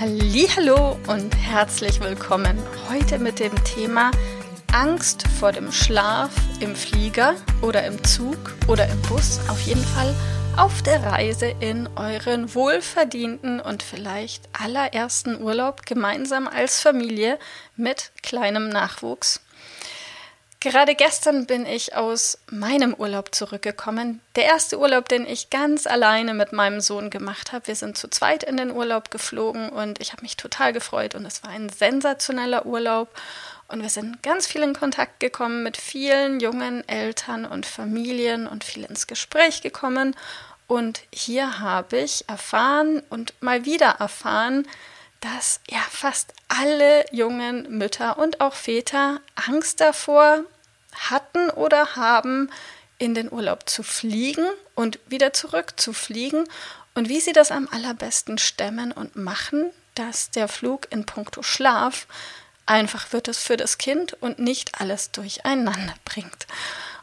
Hallo und herzlich willkommen heute mit dem Thema Angst vor dem Schlaf im Flieger oder im Zug oder im Bus, auf jeden Fall auf der Reise in euren wohlverdienten und vielleicht allerersten Urlaub gemeinsam als Familie mit kleinem Nachwuchs. Gerade gestern bin ich aus meinem Urlaub zurückgekommen. Der erste Urlaub, den ich ganz alleine mit meinem Sohn gemacht habe. Wir sind zu zweit in den Urlaub geflogen und ich habe mich total gefreut und es war ein sensationeller Urlaub. Und wir sind ganz viel in Kontakt gekommen mit vielen jungen Eltern und Familien und viel ins Gespräch gekommen. Und hier habe ich erfahren und mal wieder erfahren, dass ja fast alle jungen Mütter und auch Väter Angst davor hatten oder haben, in den Urlaub zu fliegen und wieder zurück zu fliegen und wie sie das am allerbesten stemmen und machen, dass der Flug in puncto Schlaf einfach wird es für das Kind und nicht alles durcheinander bringt.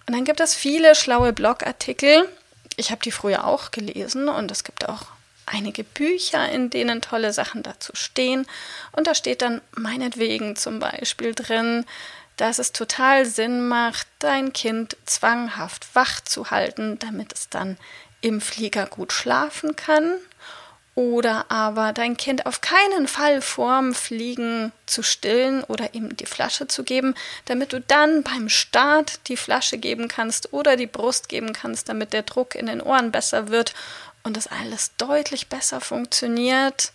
Und dann gibt es viele schlaue Blogartikel. Ich habe die früher auch gelesen und es gibt auch einige Bücher, in denen tolle Sachen dazu stehen. Und da steht dann meinetwegen zum Beispiel drin, dass es total Sinn macht, dein Kind zwanghaft wach zu halten, damit es dann im Flieger gut schlafen kann. Oder aber dein Kind auf keinen Fall vorm Fliegen zu stillen oder ihm die Flasche zu geben, damit du dann beim Start die Flasche geben kannst oder die Brust geben kannst, damit der Druck in den Ohren besser wird und das alles deutlich besser funktioniert.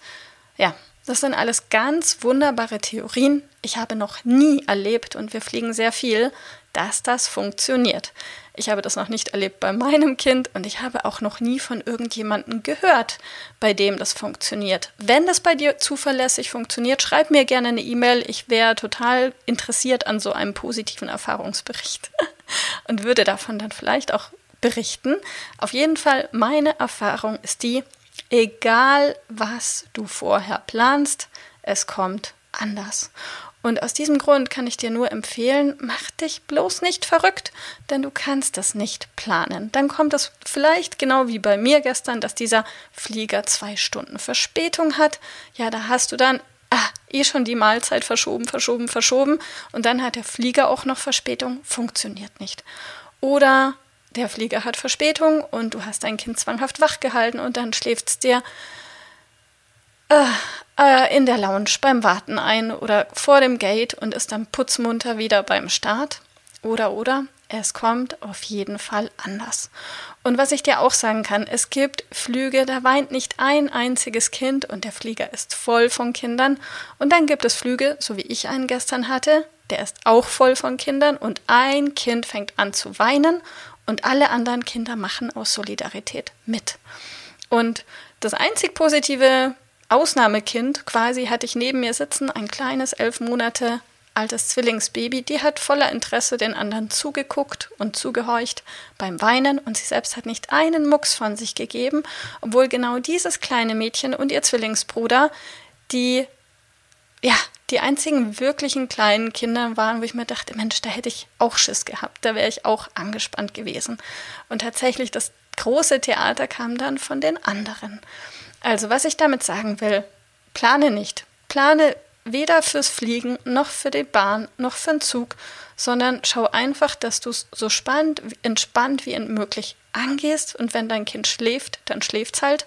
Ja, das sind alles ganz wunderbare Theorien. Ich habe noch nie erlebt und wir fliegen sehr viel, dass das funktioniert. Ich habe das noch nicht erlebt bei meinem Kind und ich habe auch noch nie von irgendjemandem gehört, bei dem das funktioniert. Wenn das bei dir zuverlässig funktioniert, schreib mir gerne eine E-Mail. Ich wäre total interessiert an so einem positiven Erfahrungsbericht und würde davon dann vielleicht auch berichten. Auf jeden Fall, meine Erfahrung ist die, egal was du vorher planst, es kommt anders. Und aus diesem Grund kann ich dir nur empfehlen, mach dich bloß nicht verrückt, denn du kannst das nicht planen. Dann kommt es vielleicht genau wie bei mir gestern, dass dieser Flieger zwei Stunden Verspätung hat. Ja, da hast du dann ah, eh schon die Mahlzeit verschoben, verschoben, verschoben und dann hat der Flieger auch noch Verspätung, funktioniert nicht. Oder der Flieger hat Verspätung und du hast dein Kind zwanghaft wach gehalten und dann schläft es dir äh, äh, in der Lounge beim Warten ein oder vor dem Gate und ist dann putzmunter wieder beim Start. Oder, oder, es kommt auf jeden Fall anders. Und was ich dir auch sagen kann, es gibt Flüge, da weint nicht ein einziges Kind und der Flieger ist voll von Kindern. Und dann gibt es Flüge, so wie ich einen gestern hatte, der ist auch voll von Kindern und ein Kind fängt an zu weinen und alle anderen Kinder machen aus Solidarität mit. Und das einzig positive Ausnahmekind quasi hatte ich neben mir sitzen, ein kleines elf Monate altes Zwillingsbaby, die hat voller Interesse den anderen zugeguckt und zugehorcht beim Weinen und sie selbst hat nicht einen Mucks von sich gegeben, obwohl genau dieses kleine Mädchen und ihr Zwillingsbruder die ja, die einzigen wirklichen kleinen Kinder waren, wo ich mir dachte, Mensch, da hätte ich auch Schiss gehabt, da wäre ich auch angespannt gewesen. Und tatsächlich, das große Theater kam dann von den anderen. Also, was ich damit sagen will, plane nicht. Plane weder fürs Fliegen noch für die Bahn noch für den Zug, sondern schau einfach, dass du es so spannend, entspannt wie möglich angehst. Und wenn dein Kind schläft, dann schläft es halt.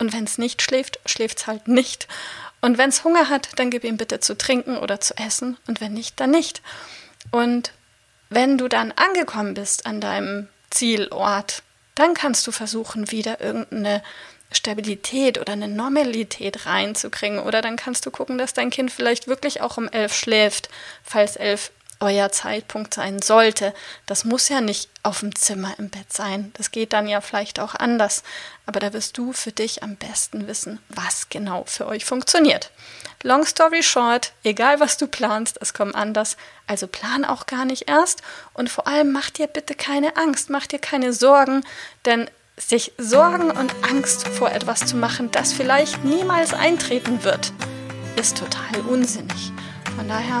Und wenn es nicht schläft, schläft es halt nicht. Und wenn es Hunger hat, dann gib ihm bitte zu trinken oder zu essen und wenn nicht, dann nicht. Und wenn du dann angekommen bist an deinem Zielort, dann kannst du versuchen, wieder irgendeine Stabilität oder eine Normalität reinzukriegen. Oder dann kannst du gucken, dass dein Kind vielleicht wirklich auch um elf schläft, falls elf euer Zeitpunkt sein sollte. Das muss ja nicht auf dem Zimmer im Bett sein. Das geht dann ja vielleicht auch anders. Aber da wirst du für dich am besten wissen, was genau für euch funktioniert. Long story short, egal was du planst, es kommt anders. Also plan auch gar nicht erst. Und vor allem mach dir bitte keine Angst, mach dir keine Sorgen, denn sich Sorgen und Angst vor etwas zu machen, das vielleicht niemals eintreten wird, ist total unsinnig. Von daher